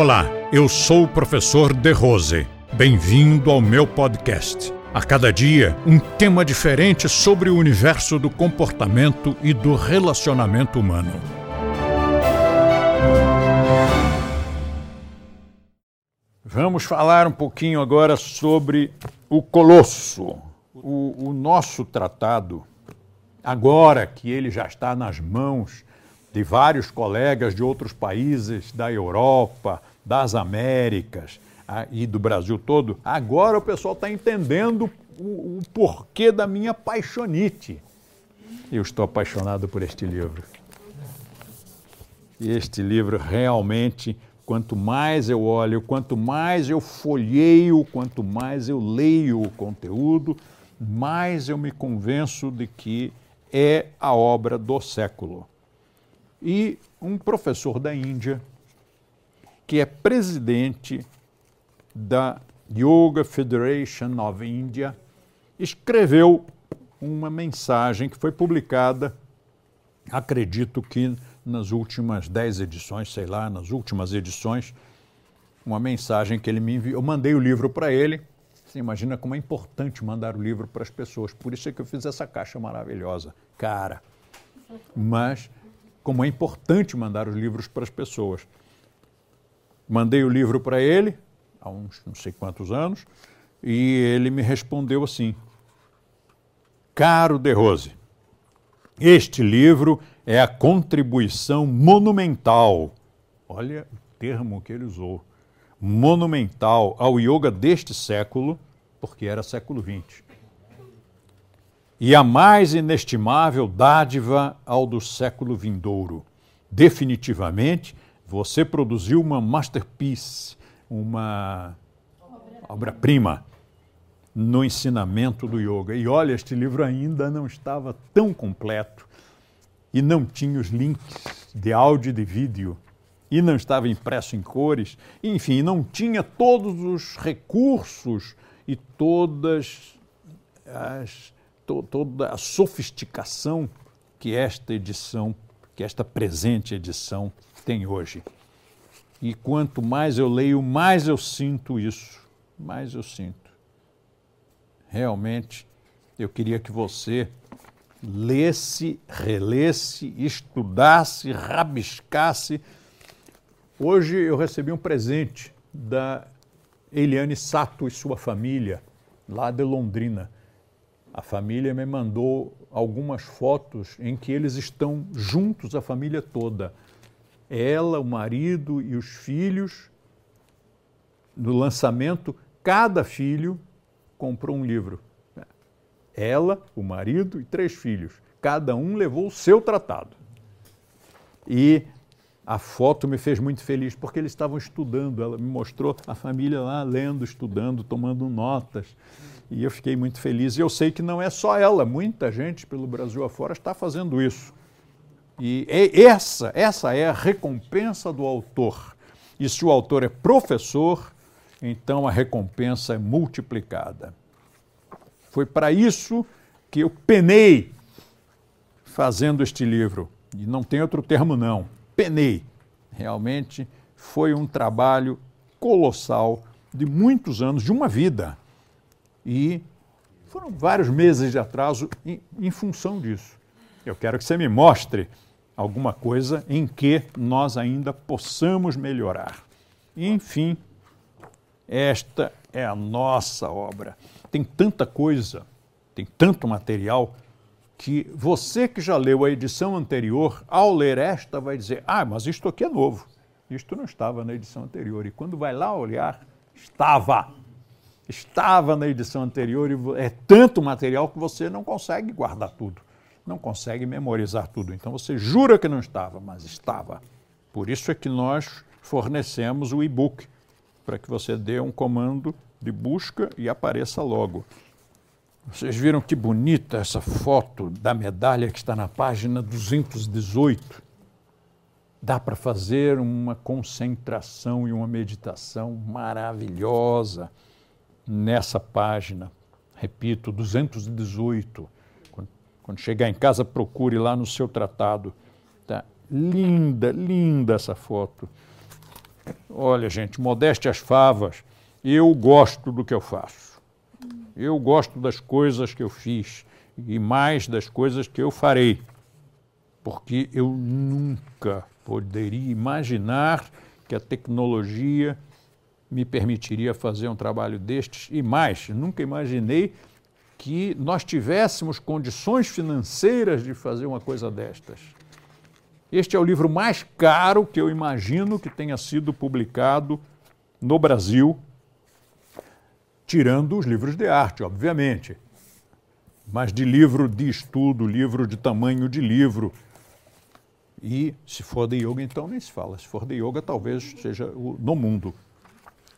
Olá, eu sou o professor De Rose. Bem-vindo ao meu podcast. A cada dia, um tema diferente sobre o universo do comportamento e do relacionamento humano. Vamos falar um pouquinho agora sobre o Colosso, o, o nosso tratado, agora que ele já está nas mãos de vários colegas de outros países da Europa, das Américas ah, e do Brasil todo, agora o pessoal está entendendo o, o porquê da minha paixonite. Eu estou apaixonado por este livro. Este livro realmente, quanto mais eu olho, quanto mais eu folheio, quanto mais eu leio o conteúdo, mais eu me convenço de que é a obra do século. E um professor da Índia, que é presidente da Yoga Federation of India, escreveu uma mensagem que foi publicada, acredito que nas últimas dez edições, sei lá, nas últimas edições, uma mensagem que ele me enviou. Eu mandei o livro para ele. Você imagina como é importante mandar o livro para as pessoas. Por isso é que eu fiz essa caixa maravilhosa. Cara, mas como é importante mandar os livros para as pessoas. Mandei o livro para ele, há uns não sei quantos anos, e ele me respondeu assim: Caro De Rose, este livro é a contribuição monumental, olha o termo que ele usou, monumental ao yoga deste século, porque era século XX e a mais inestimável dádiva ao do século vindouro. Definitivamente, você produziu uma masterpiece, uma obra-prima no ensinamento do yoga. E olha, este livro ainda não estava tão completo e não tinha os links de áudio e de vídeo e não estava impresso em cores, enfim, não tinha todos os recursos e todas as to, toda a sofisticação que esta edição, que esta presente edição tem hoje. E quanto mais eu leio, mais eu sinto isso, mais eu sinto. Realmente, eu queria que você lesse, relesse, estudasse, rabiscasse. Hoje eu recebi um presente da Eliane Sato e sua família, lá de Londrina a família me mandou algumas fotos em que eles estão juntos, a família toda. Ela, o marido e os filhos. No lançamento, cada filho comprou um livro. Ela, o marido e três filhos. Cada um levou o seu tratado. E a foto me fez muito feliz porque eles estavam estudando. Ela me mostrou a família lá lendo, estudando, tomando notas. E eu fiquei muito feliz. E eu sei que não é só ela, muita gente pelo Brasil afora está fazendo isso. E é essa, essa é a recompensa do autor. E se o autor é professor, então a recompensa é multiplicada. Foi para isso que eu penei fazendo este livro. E não tem outro termo, não. Penei. Realmente foi um trabalho colossal de muitos anos, de uma vida. E foram vários meses de atraso em, em função disso. Eu quero que você me mostre alguma coisa em que nós ainda possamos melhorar. Enfim, esta é a nossa obra. Tem tanta coisa, tem tanto material, que você que já leu a edição anterior, ao ler esta, vai dizer: Ah, mas isto aqui é novo. Isto não estava na edição anterior. E quando vai lá olhar, estava estava na edição anterior e é tanto material que você não consegue guardar tudo, não consegue memorizar tudo. Então você jura que não estava, mas estava. Por isso é que nós fornecemos o e-book para que você dê um comando de busca e apareça logo. Vocês viram que bonita essa foto da medalha que está na página 218? Dá para fazer uma concentração e uma meditação maravilhosa nessa página, repito, 218. Quando, chegar em casa, procure lá no seu tratado. Tá? Linda, linda essa foto. Olha, gente, modéstia às favas, eu gosto do que eu faço. Eu gosto das coisas que eu fiz e mais das coisas que eu farei. Porque eu nunca poderia imaginar que a tecnologia me permitiria fazer um trabalho destes e mais, nunca imaginei que nós tivéssemos condições financeiras de fazer uma coisa destas. Este é o livro mais caro que eu imagino que tenha sido publicado no Brasil, tirando os livros de arte, obviamente. Mas de livro de estudo, livro de tamanho de livro. E se for de yoga, então nem se fala. Se for de yoga, talvez seja no mundo.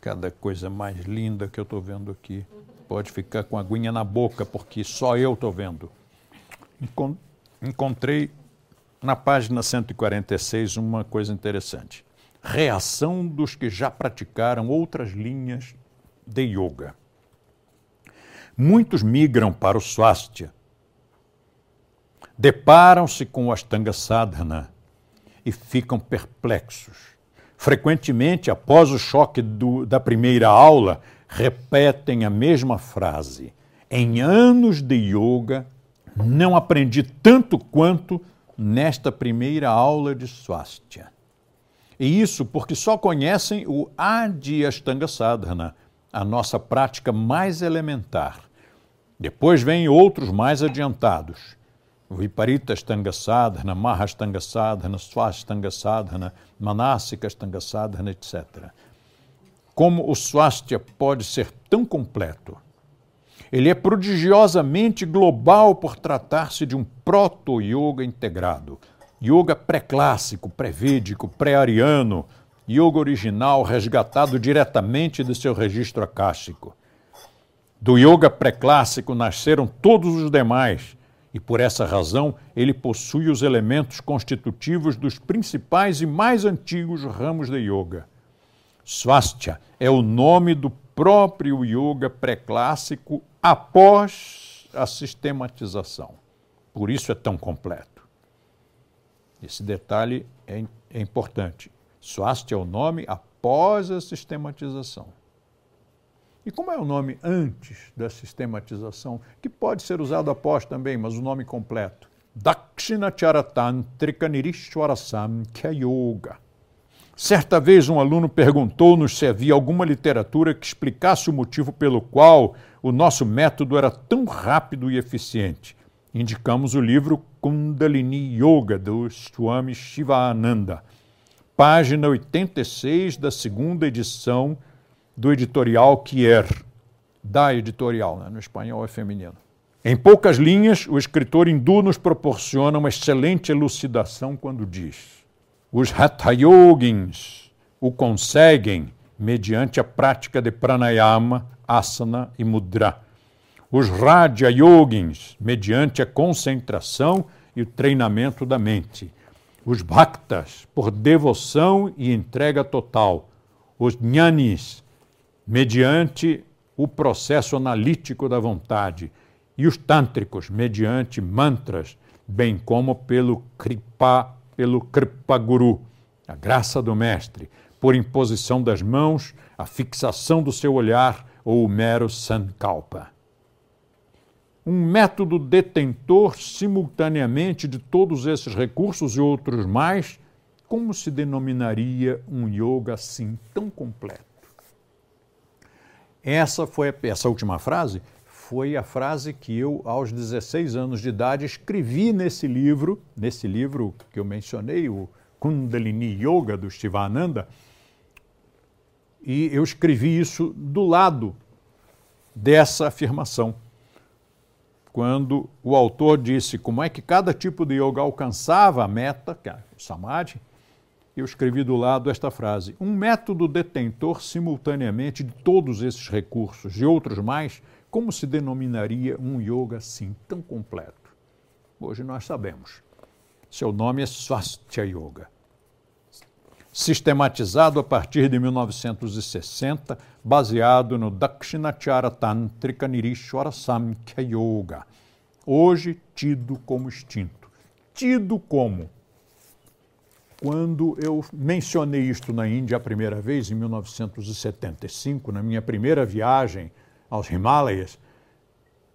Cada coisa mais linda que eu estou vendo aqui. Pode ficar com a aguinha na boca, porque só eu estou vendo. Encontrei na página 146 uma coisa interessante. Reação dos que já praticaram outras linhas de yoga. Muitos migram para o swastika, deparam-se com o Ashtanga Sadhana e ficam perplexos. Frequentemente, após o choque do, da primeira aula, repetem a mesma frase. Em anos de yoga, não aprendi tanto quanto nesta primeira aula de Swastika. E isso porque só conhecem o Adi Ashtanga Sadhana, a nossa prática mais elementar. Depois vêm outros mais adiantados. Viparita Ashtanga Sadhana, Mahastanga Sadhana, Swastanga Sadhana, Manasika Ashtanga Sadhana, etc. Como o Swastika pode ser tão completo? Ele é prodigiosamente global por tratar-se de um proto-yoga integrado. Yoga pré-clássico, pré-védico, pré-ariano, yoga original resgatado diretamente de seu registro akáshico. Do yoga pré-clássico nasceram todos os demais, e por essa razão ele possui os elementos constitutivos dos principais e mais antigos ramos de yoga. Swastika é o nome do próprio yoga pré-clássico após a sistematização. Por isso é tão completo. Esse detalhe é, é importante. Swastika é o nome após a sistematização. E como é o nome antes da sistematização, que pode ser usado após também, mas o nome completo? Dakshinacharatantrika Nirishwara Yoga. Certa vez um aluno perguntou-nos se havia alguma literatura que explicasse o motivo pelo qual o nosso método era tão rápido e eficiente. Indicamos o livro Kundalini Yoga, do Swami Shivananda, página 86 da segunda edição do editorial Kier, da editorial, né? no espanhol é feminino. Em poucas linhas, o escritor hindu nos proporciona uma excelente elucidação quando diz: os Hatha Yogins o conseguem mediante a prática de pranayama, asana e mudra. Os Raja Yogins, mediante a concentração e o treinamento da mente. Os Bhaktas, por devoção e entrega total. Os Jnanis, mediante o processo analítico da vontade. E os Tântricos, mediante mantras, bem como pelo Kripa, pelo Kripa Guru, a graça do Mestre, por imposição das mãos, a fixação do seu olhar ou o mero sankalpa. Um método detentor simultaneamente de todos esses recursos e outros mais, como se denominaria um yoga assim tão completo? Essa foi essa última frase foi a frase que eu aos 16 anos de idade escrevi nesse livro, nesse livro que eu mencionei, o Kundalini Yoga do Shivananda, e eu escrevi isso do lado dessa afirmação. Quando o autor disse como é que cada tipo de yoga alcançava a meta, que é o samadhi, eu escrevi do lado esta frase: um método detentor simultaneamente de todos esses recursos e outros mais, como se denominaria um yoga assim tão completo? Hoje nós sabemos. Seu nome é Swastika Yoga sistematizado a partir de 1960, baseado no Dakshinachara Tantrika Nirishwara Samkhya Yoga, hoje tido como extinto. Tido como. Quando eu mencionei isto na Índia a primeira vez, em 1975, na minha primeira viagem aos Himalayas,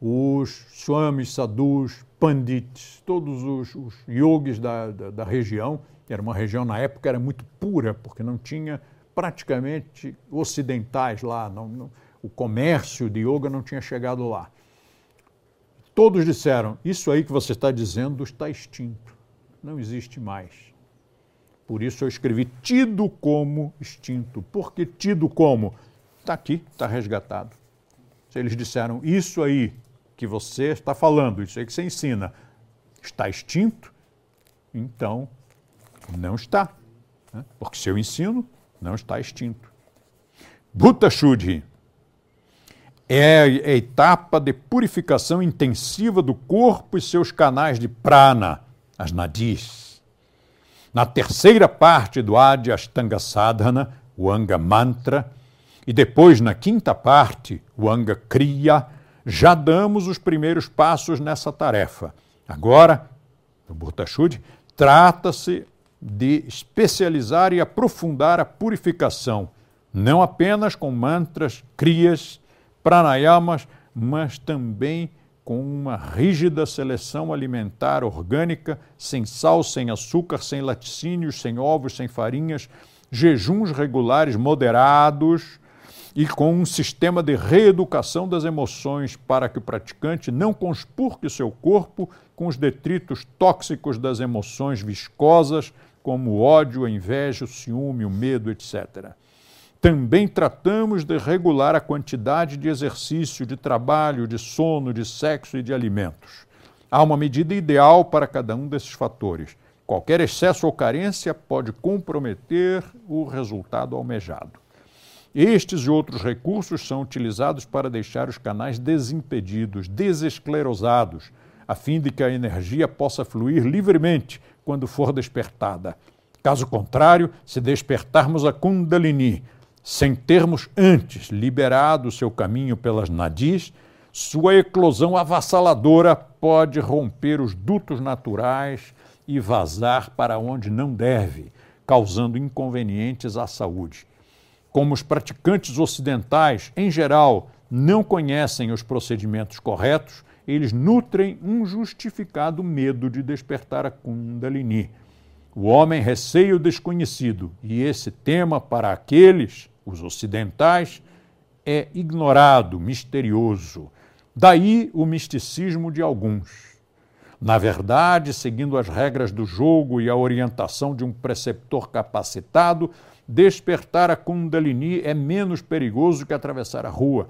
os swamis, sadhus, pandits, todos os, os yogis da, da, da, região, era uma região na época era muito pura, porque não tinha praticamente ocidentais lá, não, não, o comércio de yoga não tinha chegado lá. Todos disseram: Isso aí que você está dizendo está extinto, não existe mais. Por isso eu escrevi tido como extinto. Por que tido como? Está aqui, está resgatado. Se eles disseram isso aí que você está falando, isso aí que você ensina, está extinto, então não está. Né? Porque se eu ensino, não está extinto. Bhuta Shuddhi é a etapa de purificação intensiva do corpo e seus canais de prana, as nadis. Na terceira parte do Adi Ashtanga Sadhana, o Anga Mantra, e depois na quinta parte, o Anga Kriya, já damos os primeiros passos nessa tarefa. Agora, no Burtashud, trata-se de especializar e aprofundar a purificação, não apenas com mantras, crias, pranayamas, mas também com uma rígida seleção alimentar orgânica, sem sal, sem açúcar, sem laticínios, sem ovos, sem farinhas, jejuns regulares moderados, e com um sistema de reeducação das emoções para que o praticante não conspurque seu corpo com os detritos tóxicos das emoções viscosas, como o ódio, a inveja, o ciúme, o medo, etc. Também tratamos de regular a quantidade de exercício, de trabalho, de sono, de sexo e de alimentos. Há uma medida ideal para cada um desses fatores. Qualquer excesso ou carência pode comprometer o resultado almejado. Estes e outros recursos são utilizados para deixar os canais desimpedidos, desesclerosados, a fim de que a energia possa fluir livremente quando for despertada. Caso contrário, se despertarmos a Kundalini, sem termos antes liberado seu caminho pelas nadis, sua eclosão avassaladora pode romper os dutos naturais e vazar para onde não deve, causando inconvenientes à saúde como os praticantes ocidentais, em geral, não conhecem os procedimentos corretos, eles nutrem um justificado medo de despertar a Kundalini. O homem receia o desconhecido, e esse tema, para aqueles, os ocidentais, é ignorado, misterioso. Daí o misticismo de alguns. Na verdade, seguindo as regras do jogo e a orientação de um preceptor capacitado, despertar a Kundalini é menos perigoso que atravessar a rua.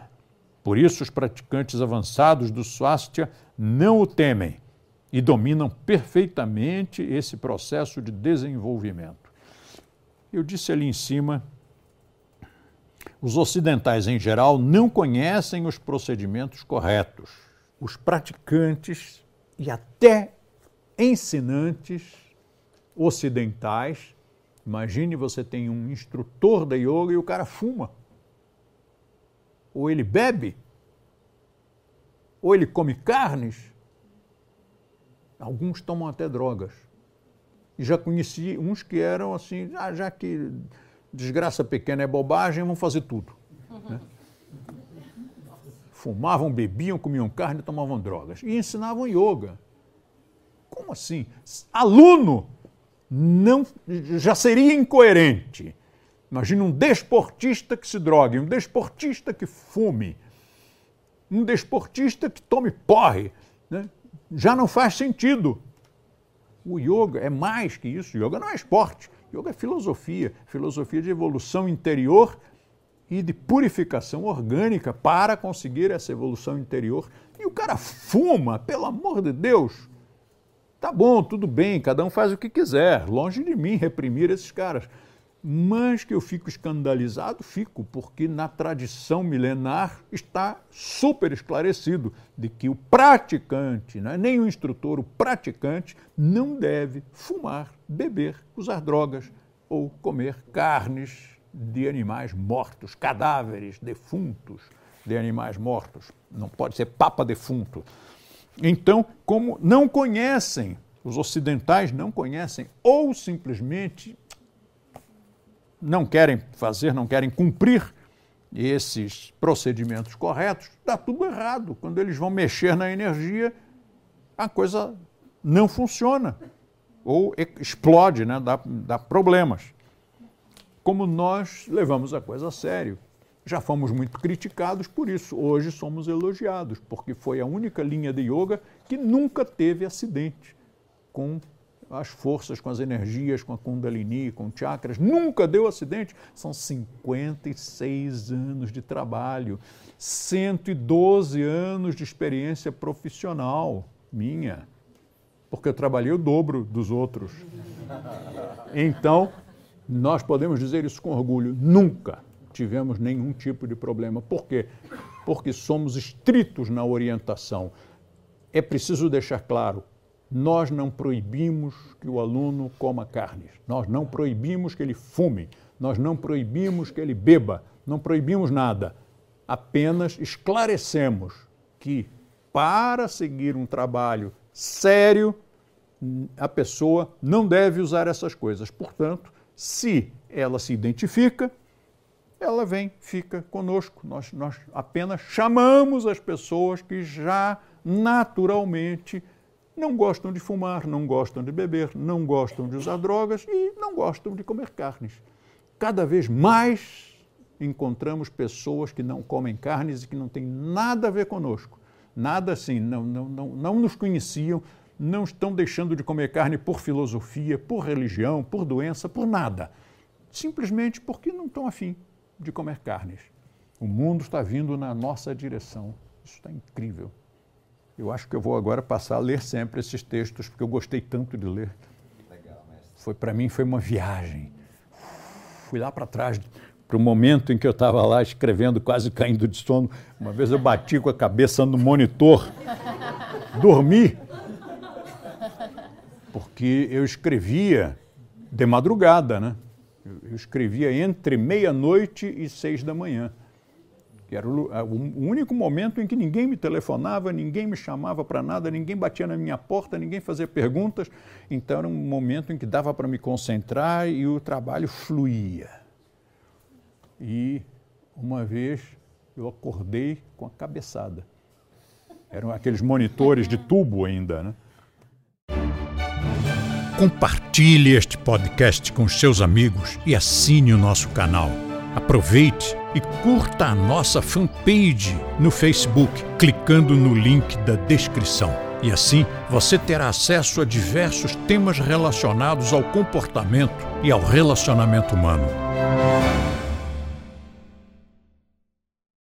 Por isso, os praticantes avançados do Swastika não o temem e dominam perfeitamente esse processo de desenvolvimento. Eu disse ali em cima, os ocidentais em geral não conhecem os procedimentos corretos. Os praticantes e até ensinantes ocidentais Imagine você tem um instrutor da yoga e o cara fuma. Ou ele bebe. Ou ele come carnes. Alguns tomam até drogas. E já conheci uns que eram assim, ah, já que desgraça pequena é bobagem, vamos fazer tudo. Né? Fumavam, bebiam, comiam carne, tomavam drogas. E ensinavam yoga. Como assim? Aluno não já seria incoerente. Imagina um desportista que se drogue, um desportista que fume, um desportista que tome porre. Né? Já não faz sentido. O yoga é mais que isso. O yoga não é esporte. Yoga é filosofia filosofia de evolução interior e de purificação orgânica para conseguir essa evolução interior. E o cara fuma, pelo amor de Deus. Tá bom, tudo bem, cada um faz o que quiser. Longe de mim reprimir esses caras. Mas que eu fico escandalizado, fico, porque na tradição milenar está super esclarecido de que o praticante, não é nem o instrutor, o praticante não deve fumar, beber, usar drogas ou comer carnes de animais mortos, cadáveres defuntos de animais mortos. Não pode ser papa defunto. Então, como não conhecem os ocidentais não conhecem ou simplesmente não querem fazer, não querem cumprir esses procedimentos corretos, está tudo errado. Quando eles vão mexer na energia, a coisa não funciona ou explode, né? dá, dá problemas. Como nós levamos a coisa a sério. Já fomos muito criticados por isso, hoje somos elogiados, porque foi a única linha de yoga que nunca teve acidente com as forças, com as energias, com a Kundalini, com chakras. Nunca deu acidente. São 56 anos de trabalho, 112 anos de experiência profissional minha, porque eu trabalhei o dobro dos outros. Então, nós podemos dizer isso com orgulho: nunca tivemos nenhum tipo de problema. Por quê? Porque somos estritos na orientação. É preciso deixar claro: nós não proibimos que o aluno coma carnes, nós não proibimos que ele fume, nós não proibimos que ele beba, não proibimos nada. Apenas esclarecemos que para seguir um trabalho sério, a pessoa não deve usar essas coisas. Portanto, se ela se identifica, ela vem, fica conosco. Nós, nós apenas chamamos as pessoas que já naturalmente não gostam de fumar, não gostam de beber, não gostam de usar drogas e não gostam de comer carnes. Cada vez mais encontramos pessoas que não comem carnes e que não têm nada a ver conosco. Nada assim, não, não, não, não nos conheciam, não estão deixando de comer carne por filosofia, por religião, por doença, por nada. Simplesmente porque não estão afim de comer carnes. O mundo está vindo na nossa direção. Isso está incrível. Eu acho que eu vou agora passar a ler sempre esses textos, porque eu gostei tanto de ler. Legal, mestre. Foi para mim foi uma viagem. Fui lá para trás, para o momento em que eu estava lá escrevendo, quase caindo de sono. Uma vez eu bati com a cabeça no monitor, dormi, porque eu escrevia de madrugada, né? Eu escrevia entre meia-noite e seis da manhã que era o, único momento em que ninguém me telefonava, ninguém me chamava para nada, ninguém batia na minha porta, ninguém fazia perguntas. Então era um momento em que dava para me concentrar e o trabalho fluía. E uma vez eu acordei com a cabeçada. Eram aqueles monitores de tubo ainda, né? Compartilhe este podcast com seus amigos e assine o nosso canal. Aproveite e curta a nossa fanpage no Facebook, clicando no link da descrição. E assim você terá acesso a diversos temas relacionados ao comportamento e ao relacionamento humano.